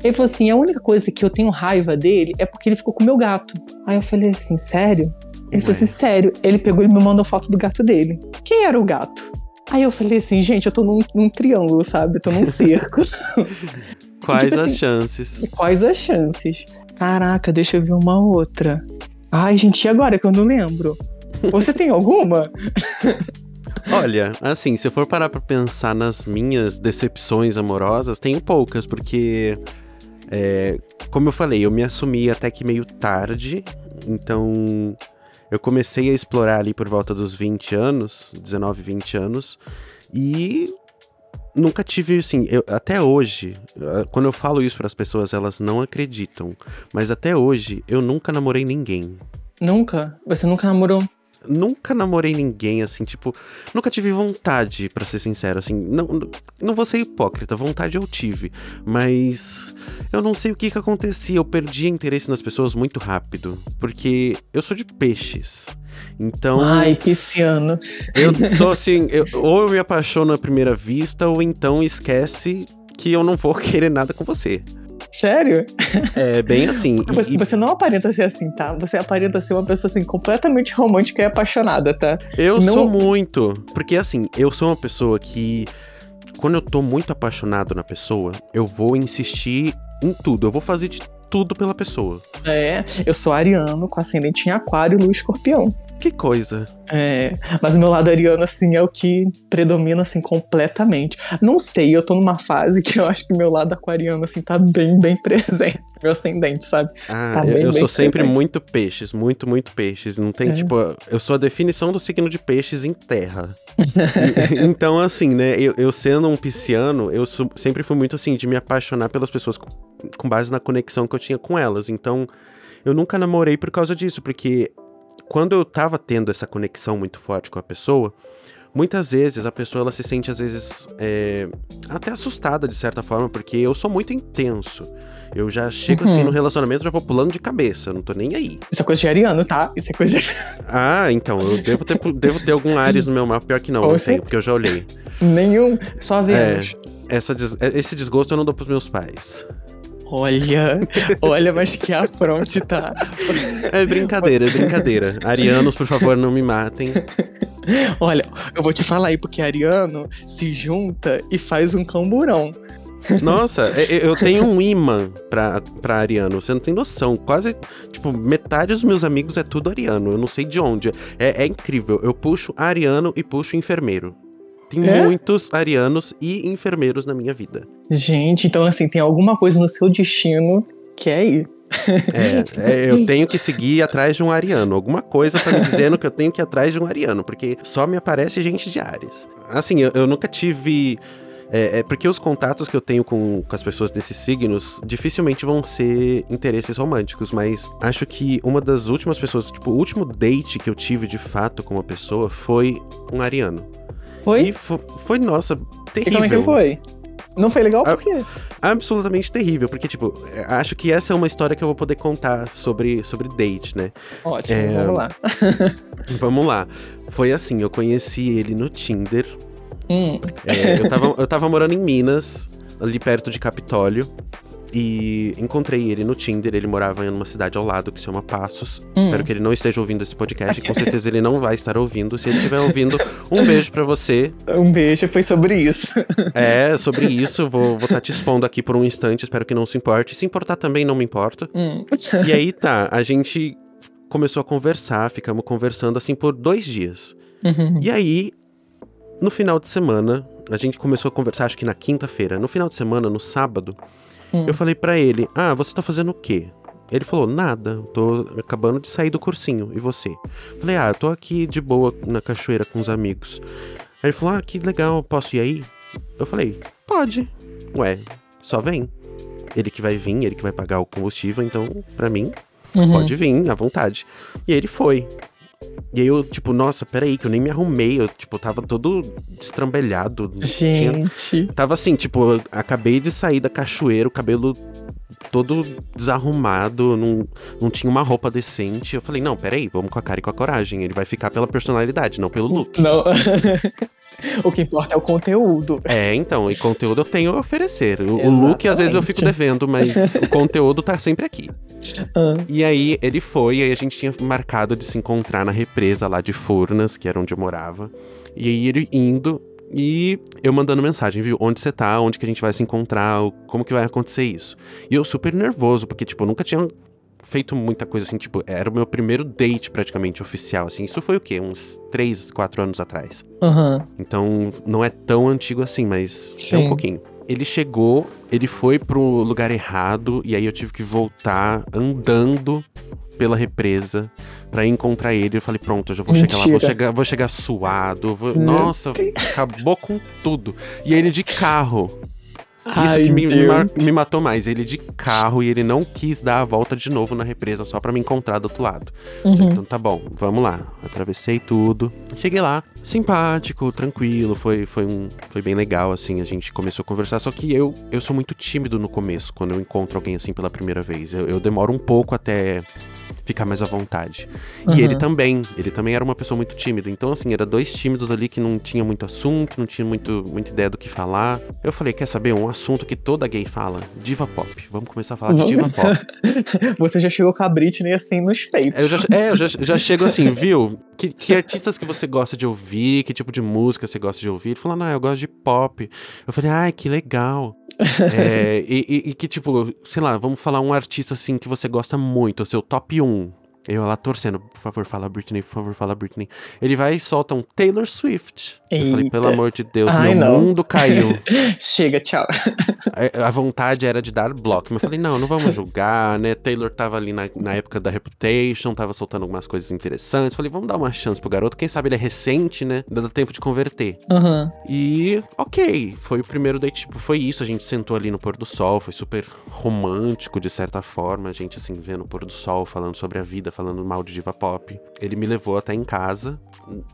Ele falou assim: a única coisa que eu tenho raiva dele é porque ele ficou com o meu gato. Aí eu falei assim: sério? Ele falou assim: sério. Ele pegou e me mandou foto do gato dele. Quem era o gato? Aí eu falei assim, gente, eu tô num, num triângulo, sabe? Eu tô num (laughs) cerco. (laughs) Quais tipo as assim, chances? Quais as chances? Caraca, deixa eu ver uma outra. Ai, gente, e agora que eu não lembro? Você tem alguma? (laughs) Olha, assim, se eu for parar pra pensar nas minhas decepções amorosas, tenho poucas, porque. É, como eu falei, eu me assumi até que meio tarde, então eu comecei a explorar ali por volta dos 20 anos, 19, 20 anos, e nunca tive, assim, eu, até hoje, ah, quando eu falo isso para as pessoas, elas não acreditam, mas até hoje eu nunca namorei ninguém. Nunca? Você nunca namorou? Nunca namorei ninguém, assim, tipo, nunca tive vontade, para ser sincero, assim, não, não vou ser hipócrita, vontade eu tive, mas eu não sei o que que acontecia, eu perdi interesse nas pessoas muito rápido, porque eu sou de peixes. Então. Ai, pisciano. Eu (laughs) sou assim, eu, ou eu me apaixono à primeira vista, ou então esquece que eu não vou (laughs) querer nada com você. Sério? É bem assim. (laughs) Você, e- você não aparenta ser assim, tá? Você aparenta ser uma pessoa assim, completamente romântica e apaixonada, tá? Eu Não- sou muito. Porque assim, eu sou uma pessoa que. Quando eu tô muito apaixonado na pessoa, eu vou insistir em tudo. Eu vou fazer de tudo pela pessoa. É, eu sou ariano, com ascendente em aquário e lua escorpião. Que coisa. É, mas o meu lado ariano, assim, é o que predomina, assim, completamente. Não sei, eu tô numa fase que eu acho que meu lado aquariano, assim, tá bem, bem (laughs) presente. Meu ascendente, sabe? Ah, Tá eu, bem, eu bem sou sempre presente. muito peixes, muito, muito peixes. Não tem, É. tipo, eu sou a definição do signo de peixes em terra. (laughs) Então, assim, né, eu, eu sendo um pisciano, eu sou- sempre fui muito assim, de me apaixonar pelas pessoas com, com base na conexão que eu tinha com elas. Então, eu nunca namorei por causa disso, porque quando eu tava tendo essa conexão muito forte com a pessoa, muitas vezes a pessoa ela se sente, às vezes, é, até assustada de certa forma, porque eu sou muito intenso. Eu já chego assim Uhum. no relacionamento, já vou pulando de cabeça, não tô nem aí. Isso é coisa de ariano, tá? Isso é coisa de... (laughs) Ah, então, eu devo ter, devo ter algum Ares no meu mapa, pior que não, Com não tenho, porque eu já olhei. Nenhum, só Vênus. Essa des- Esse desgosto eu não dou pros meus pais. Olha, olha, mas que afronte, tá? É brincadeira, é brincadeira. Arianos, por favor, não me matem. Olha, eu vou te falar aí, porque ariano se junta e faz um camburão. Nossa, é- é- eu tenho um imã pra, pra ariano, você não tem noção. Quase, tipo, metade dos meus amigos é tudo ariano, eu não sei de onde. É, é incrível, eu puxo ariano e puxo enfermeiro. Tem É? muitos arianos e enfermeiros na minha vida. Gente, então assim, tem alguma coisa no seu destino que é ir. É, (laughs) é, eu tenho que seguir atrás de um ariano. Alguma coisa tá me dizendo que eu tenho que ir atrás de um ariano, porque só me aparece gente de Ares. Assim, eu, eu nunca tive. É, é porque os contatos que eu tenho com, com as pessoas desses signos dificilmente vão ser interesses românticos, mas acho que uma das últimas pessoas, tipo, o último date que eu tive de fato com uma pessoa foi um ariano. Foi? E fo- foi, nossa, E terrível. como é que foi? Não foi legal Ah, por quê? Absolutamente terrível, porque, tipo, é, acho que essa é uma história que eu vou poder contar sobre, sobre date, né? Ótimo, é, vamos lá. (laughs) Vamos lá. Foi assim, eu conheci ele no Tinder. Hum, É, eu, tava, eu tava morando em Minas, ali perto de Capitólio. E encontrei ele no Tinder, ele morava em uma cidade ao lado que se chama Passos. Hum. Espero que ele não esteja ouvindo esse podcast, com certeza ele não vai estar ouvindo. Se ele estiver ouvindo, um beijo pra você. um beijo, foi sobre isso. É, sobre isso, vou estar te expondo aqui por um instante, espero que não se importe. Se importar também, não me importa. Hum. E aí tá, a gente começou a conversar, ficamos conversando assim por dois dias. Uhum. E aí, no final de semana, a gente começou a conversar, acho que na quinta-feira. No final de semana, no sábado, Hum. eu falei pra ele: Ah, você tá fazendo o quê? Ele falou: Nada, tô acabando de sair do cursinho. E você? Falei: Ah, eu tô aqui de boa na cachoeira com os amigos. Aí ele falou: Ah, que legal, posso ir aí? Eu falei: Pode. Ué, só vem. Ele que vai vir, ele que vai pagar o combustível, então, pra mim, Uhum. pode vir, à vontade. E ele foi. E aí eu, tipo, nossa, peraí, que eu nem me arrumei. Eu, tipo, tava todo estrambelhado. Tinha- Gente. Tava assim, tipo, acabei de sair da cachoeira, o cabelo todo desarrumado, não, não tinha uma roupa decente. Eu falei, não, peraí, vamos com a cara e com a coragem. Ele vai ficar pela personalidade, não pelo look. Não. (laughs) o que importa é o conteúdo. É, então, e conteúdo eu tenho a oferecer. O, look, às vezes, eu fico devendo, mas o conteúdo tá sempre aqui. Ah, E aí ele foi, e aí a gente tinha marcado de se encontrar na represa lá de Furnas, que era onde eu morava. E aí ele indo e eu mandando mensagem, viu? Onde você tá? Onde que a gente vai se encontrar? Como que vai acontecer isso? E eu super nervoso, porque, tipo, eu nunca tinha feito muita coisa assim, tipo, era o meu primeiro date praticamente oficial, assim. Isso foi o quê? Uns 3, 4 anos atrás. Aham. Então não é tão antigo assim, mas é Sim. um pouquinho. Ele chegou, ele foi pro lugar errado, e aí eu tive que voltar andando pela represa pra encontrar ele. Eu falei, pronto, eu já vou chegar lá, vou Mentira. chegar, vou chegar suado. vou- Nossa, acabou com tudo. E ele de carro. Isso Ai, que me, me matou mais. Ele de carro e ele não quis dar a volta de novo na represa só pra me encontrar do outro lado. Uhum. Então tá bom, vamos lá. Atravessei tudo. Cheguei lá, simpático, tranquilo, foi, foi, um, foi bem legal, assim, a gente começou a conversar. Só que eu, eu sou muito tímido no começo, quando eu encontro alguém assim pela primeira vez. Eu, eu demoro um pouco até ficar mais à vontade. Uhum. E ele também, ele também era uma pessoa muito tímida. Então, assim, era dois tímidos ali que não tinha muito assunto, não tinha muito, muita ideia do que falar. Eu falei, quer saber, um assunto que toda gay fala, diva pop. Vamos começar a falar de diva pop. (laughs) Você já chegou com a Britney assim nos peitos. Eu já, é, eu já, já chego assim, viu? Que, que, artistas que você gosta de ouvir, que tipo de música você gosta de ouvir? Ele falou, não, eu gosto de pop. Eu falei, ai, que legal. (laughs) é, e, e, e, que, tipo, sei lá, vamos falar um artista assim que você gosta muito, o seu top 1. Eu lá torcendo, por favor, fala Britney, por favor, fala Britney. Ele vai e solta um Taylor Swift. Eita. Eu falei, pelo amor de Deus, Ai, meu não. mundo caiu. (laughs) Chega, tchau. A, a, vontade era de dar bloco. Mas eu falei, não, não vamos julgar, né? Taylor tava ali na, na época da Reputation, tava soltando algumas coisas interessantes. Falei, vamos dar uma chance pro garoto. Quem sabe ele é recente, né? Dá tempo de converter. Uhum. E, ok, foi o primeiro date. Tipo, foi isso. A gente sentou ali no pôr do sol, foi super romântico, de certa forma. A gente, assim, vendo o pôr do sol, falando sobre a vida, falando mal de diva pop. Ele me levou até em casa.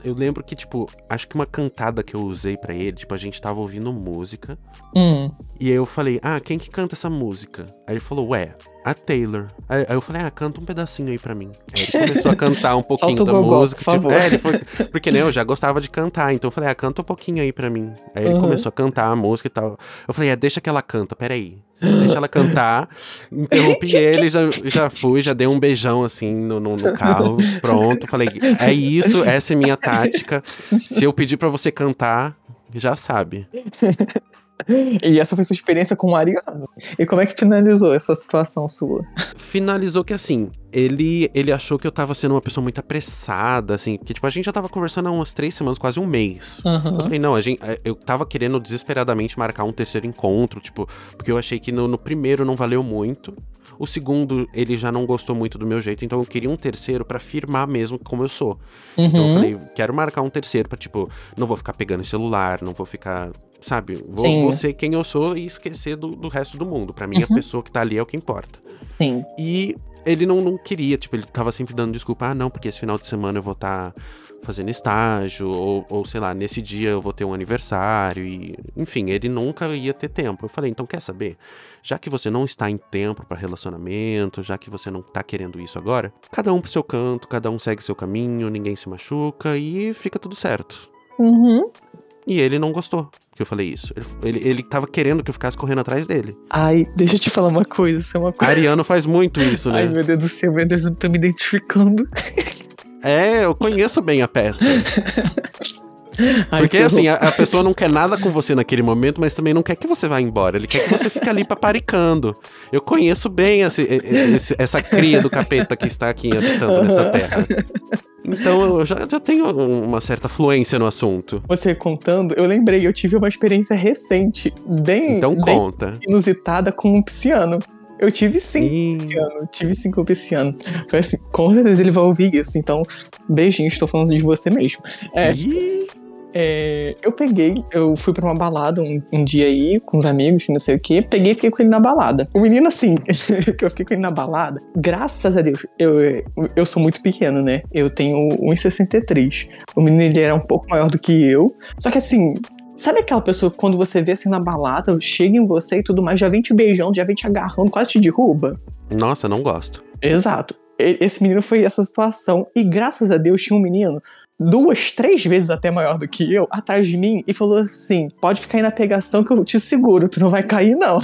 Eu lembro que, tipo, acho que uma cantada que eu usei para ele, tipo, a gente tava ouvindo música. Hum. E aí eu falei, ah, quem que canta essa música? Aí ele falou, ué, a Taylor. Aí, eu falei, ah, canta um pedacinho aí pra mim. Aí ele começou a cantar um (laughs) pouquinho da gogó, música. Por tipo, é, foi, porque né, eu já gostava de cantar, então eu falei, ah, canta um pouquinho aí pra mim. Aí ele uhum. começou a cantar a música e tal. Eu falei, é, deixa que ela canta, peraí. Deixa ela cantar. Interrompi (laughs) ele, já, já fui, já dei um beijão assim no, no, no, carro. Pronto. Falei, é isso, essa é minha tática. Se eu pedir para você cantar, já sabe. E essa foi sua experiência com o Ariano. E como é que finalizou essa situação sua? Finalizou que assim, ele, ele achou que eu tava sendo uma pessoa muito apressada, assim, porque tipo, a gente já tava conversando há umas três semanas, quase um mês. Uhum. Eu falei, não, a gente, é, eu tava querendo desesperadamente marcar um terceiro encontro, tipo, porque eu achei que no, no primeiro não valeu muito. O segundo, ele já não gostou muito do meu jeito, então eu queria um terceiro para firmar mesmo como eu sou. Uhum. Então eu falei, quero marcar um terceiro pra, tipo, não vou ficar pegando celular, não vou ficar sabe? Vou, vou, ser quem eu sou e esquecer do, do resto do mundo. Para mim, uhum. a pessoa que tá ali é o que importa. Sim. E ele não, não queria, tipo, ele tava sempre dando desculpa, ah, não, porque esse final de semana eu vou estar tá fazendo estágio, ou, ou sei lá, nesse dia eu vou ter um aniversário, e enfim, ele nunca ia ter tempo. Eu falei, então quer saber? Já que você não está em tempo para relacionamento, já que você não tá querendo isso agora, cada um pro seu canto, cada um segue seu caminho, ninguém se machuca e fica tudo certo. Uhum. E ele não gostou que eu falei isso. Ele, ele, ele tava querendo que eu ficasse correndo atrás dele. Ai, deixa eu te falar uma coisa, isso é uma coisa. Ariano faz muito isso, né? Ai, meu Deus do céu, meu Deus, eu tô me identificando. (laughs) É, eu conheço bem a peça. Ai, Porque assim, a, a, pessoa não quer nada com você naquele momento, mas também não quer que você vá embora. Ele quer que você fique ali paparicando. Eu conheço bem esse, esse, essa cria do capeta que está aqui habitando nessa terra. Então eu já, já tenho uma certa fluência no assunto. Você contando, eu lembrei, eu tive uma experiência recente, bem, então bem conta. inusitada com um pisciano. Eu tive cinco e... pisciano, tive cinco pisciano. Foi assim, com certeza ele vai ouvir isso, então beijinho, estou falando de você mesmo. É, e... É, eu peguei, eu fui pra uma balada um, um, dia aí, com os amigos, não sei o que, peguei e fiquei com ele na balada. O menino, assim, (laughs) que eu fiquei com ele na balada, graças a Deus, eu, eu sou muito pequeno, né? Eu tenho 1,63. O menino, ele era um pouco maior do que eu. Só que, assim, Sabe aquela pessoa que quando você vê assim na balada, chega em você e tudo mais, já vem te beijando, já vem te agarrando, quase te derruba? Nossa, não gosto. Exato. Esse menino foi essa situação. E graças a Deus tinha um menino duas, três vezes até maior do que eu, atrás de mim e falou assim: pode ficar aí na pegação que eu te seguro, tu não vai cair, não.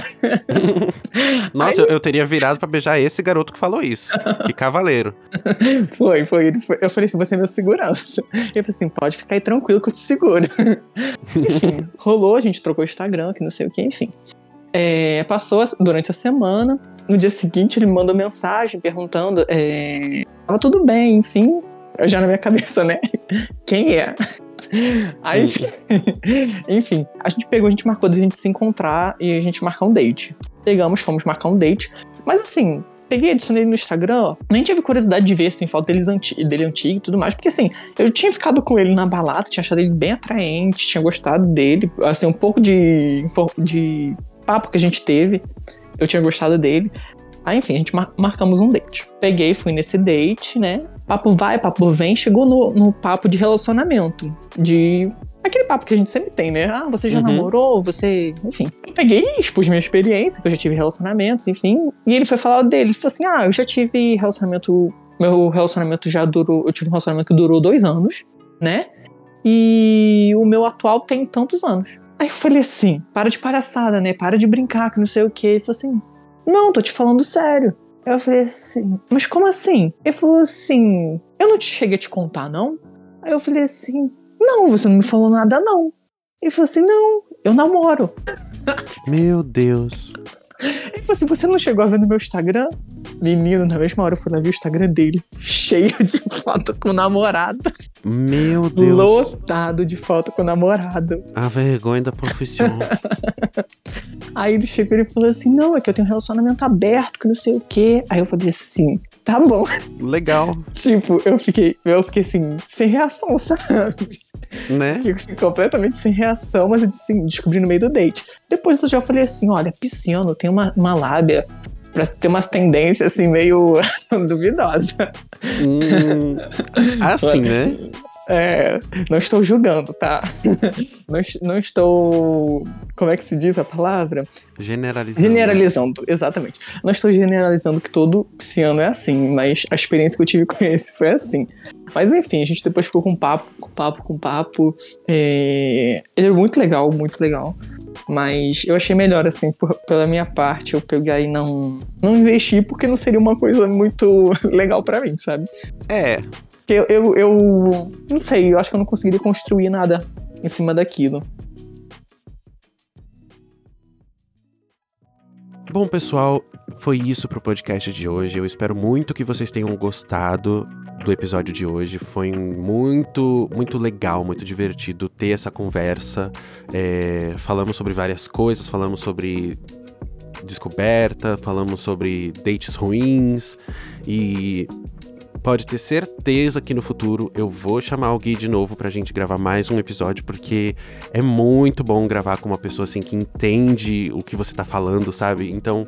(laughs) Nossa, aí... eu teria virado para beijar esse garoto que falou isso. Que cavaleiro. (laughs) Foi, foi, foi. Eu falei assim: você é meu segurança. Ele falou assim: pode ficar aí tranquilo que eu te seguro. (laughs) enfim, rolou, a gente trocou o Instagram, que não sei o que, enfim. É, passou durante a semana. No dia seguinte, ele me mandou mensagem perguntando: é, tava tudo bem, enfim, eu já na minha cabeça, né? (laughs) Quem é? Aí, (laughs) enfim, a gente pegou, a gente marcou de a gente se encontrar e a gente marcar um date. Pegamos, fomos marcar um date. Mas assim, peguei, adicionei ele no Instagram, nem tive curiosidade de ver, assim, foto dele, anti dele antigo e tudo mais, porque, assim, eu tinha ficado com ele na balada, tinha achado ele bem atraente, tinha gostado dele, assim, um pouco de, de papo que a gente teve, eu tinha gostado dele. Aí, enfim, a gente mar marcamos um date. Peguei, fui nesse date, né? Papo vai, papo vem, chegou no, no papo de relacionamento. De aquele papo que a gente sempre tem, né? Ah, você já uhum. namorou, você. Enfim. Eu peguei, expus minha experiência, que eu já tive relacionamentos, enfim. E ele foi falar dele. Ele falou assim: ah, eu já tive relacionamento meu relacionamento já durou. Eu tive um relacionamento que durou dois anos, né? E o meu atual tem tantos anos. Aí eu falei assim: para de palhaçada, né? Para de brincar, que não sei o quê. Ele falou assim: não, tô te falando sério. Eu falei assim: mas como assim? Ele falou assim: eu não te cheguei a te contar, não? Aí eu falei assim: não, você não me falou nada, não. Ele falou assim: não, eu namoro. (laughs) Meu Deus. Ele falou assim: você não chegou a ver no meu Instagram? Menino, na mesma hora eu fui lá ver o Instagram dele, cheio de (laughs) foto com namorada. Meu Deus. Lotado de foto com namorado. A vergonha da profissão. (laughs) Aí ele chegou e falou assim: não, é que eu tenho um relacionamento aberto, que não sei o quê. Aí eu falei assim: tá bom. Legal, (laughs) tipo, eu fiquei, eu fiquei assim, sem reação, sabe? né? Fico assim, completamente sem reação, mas assim, descobri no meio do date. Depois eu já falei assim: olha, pisciano tem uma, uma lábia pra ter umas tendências assim meio (laughs) duvidosa. Hum, assim, né? (laughs) É, não estou julgando, tá? (laughs) Não, não estou. Como é que se diz a palavra? Generalizando. Generalizando, exatamente. Não estou generalizando que todo pisciano é assim, mas a experiência que eu tive com esse foi assim. Mas enfim, a gente depois ficou com papo, com papo, com papo. É, Ele é muito legal, muito legal. Mas eu achei melhor, assim, por- pela minha parte, eu pegar e não, não investir, porque não seria uma coisa muito (laughs) legal pra mim, sabe? É, eu, eu, eu não sei, eu acho que eu não conseguiria construir nada em cima daquilo. Bom, pessoal, foi isso pro podcast de hoje. Eu espero muito que vocês tenham gostado do episódio de hoje. Foi muito, muito legal, muito divertido ter essa conversa. É, falamos sobre várias coisas, falamos sobre descoberta, falamos sobre dates ruins e pode ter certeza que no futuro eu vou chamar o Gui de novo pra gente gravar mais um episódio, porque é muito bom gravar com uma pessoa assim que entende o que você tá falando, sabe? Então,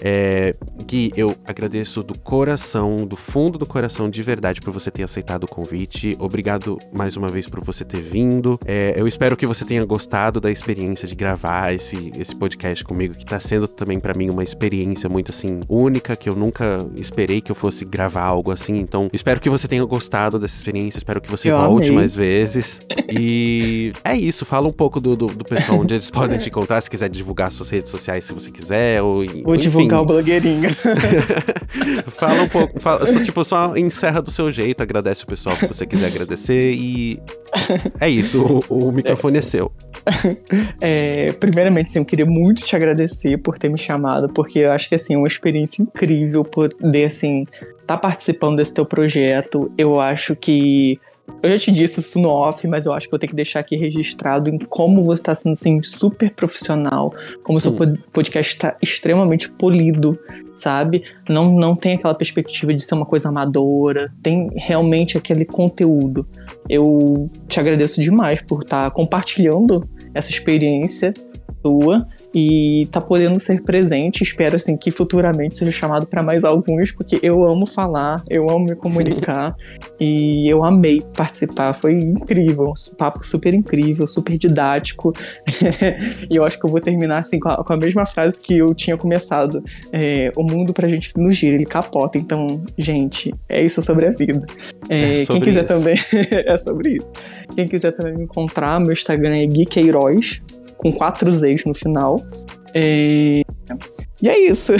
é, Gui, eu agradeço do coração, do fundo do coração, de verdade, por você ter aceitado o convite. Obrigado mais uma vez por você ter vindo. É, eu espero que você tenha gostado da experiência de gravar esse, esse podcast comigo, que tá sendo também pra mim uma experiência muito assim única, que eu nunca esperei que eu fosse gravar algo assim. Então, espero que você tenha gostado dessa experiência, espero que você Eu volte amei. mais vezes. E (laughs) é isso, fala um pouco do, do, do pessoal onde eles podem te encontrar, se quiser divulgar suas redes sociais, se você quiser, ou Vou enfim, divulgar o blogueirinho. (laughs) fala um pouco, fala, só, tipo, só encerra do seu jeito, agradece o pessoal que você quiser agradecer e é isso, o, o microfone é seu. (laughs) É, primeiramente, assim, eu queria muito te agradecer por ter me chamado, porque eu acho que, assim, é uma experiência incrível poder, assim, estar participando desse teu projeto. Eu acho que... Eu já te disse isso no off, mas eu acho que eu tenho que deixar aqui registrado em como você está sendo, assim, super profissional, como o seu Hum. pod- podcast está extremamente polido, sabe? Não, não tem aquela perspectiva de ser uma coisa amadora, tem realmente aquele conteúdo. Eu te agradeço demais por estar compartilhando essa experiência sua e tá podendo ser presente. Espero assim que futuramente seja chamado para mais alguns, porque eu amo falar, eu amo me comunicar (laughs) e eu amei participar. Foi incrível, um papo super incrível, super didático. (laughs) e eu acho que eu vou terminar assim com a, com a mesma frase que eu tinha começado. É, o mundo pra gente não gira, ele capota. Então, gente, é isso sobre a vida. É, É quem quiser isso. também (laughs) é sobre isso. Quem quiser também me encontrar, meu Instagram é Gui Queiroz, com quatro Z's no final. É, E é isso.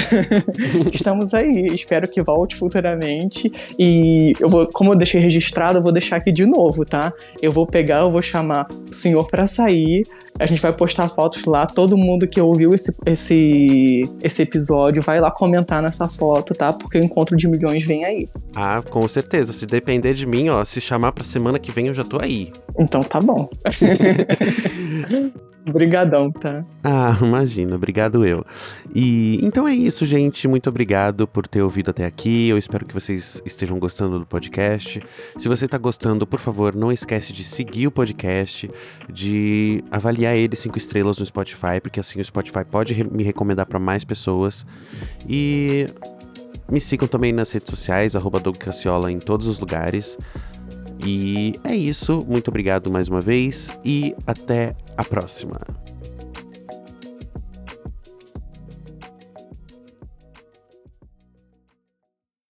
(laughs) Estamos aí. Espero que volte futuramente. E eu vou, como eu deixei registrado, eu vou deixar aqui de novo, tá? Eu vou pegar, eu vou chamar o senhor pra sair. A gente vai postar fotos lá. Todo mundo que ouviu esse, esse, esse episódio vai lá comentar nessa foto, tá? Porque o encontro de milhões vem aí. Ah, com certeza, se depender de mim, ó, se chamar pra semana que vem eu já tô aí. Então tá bom. (laughs) Obrigadão, tá? Ah, imagina, obrigado eu. E então é isso, gente. Muito obrigado por ter ouvido até aqui. Eu espero que vocês estejam gostando do podcast. Se você tá gostando, por favor, não esquece de seguir o podcast, de avaliar ele cinco estrelas no Spotify, porque assim o Spotify pode re- me recomendar para mais pessoas. E me sigam também nas redes sociais, arroba Doug Cassiola em todos os lugares. E é isso. Muito obrigado mais uma vez e até a próxima.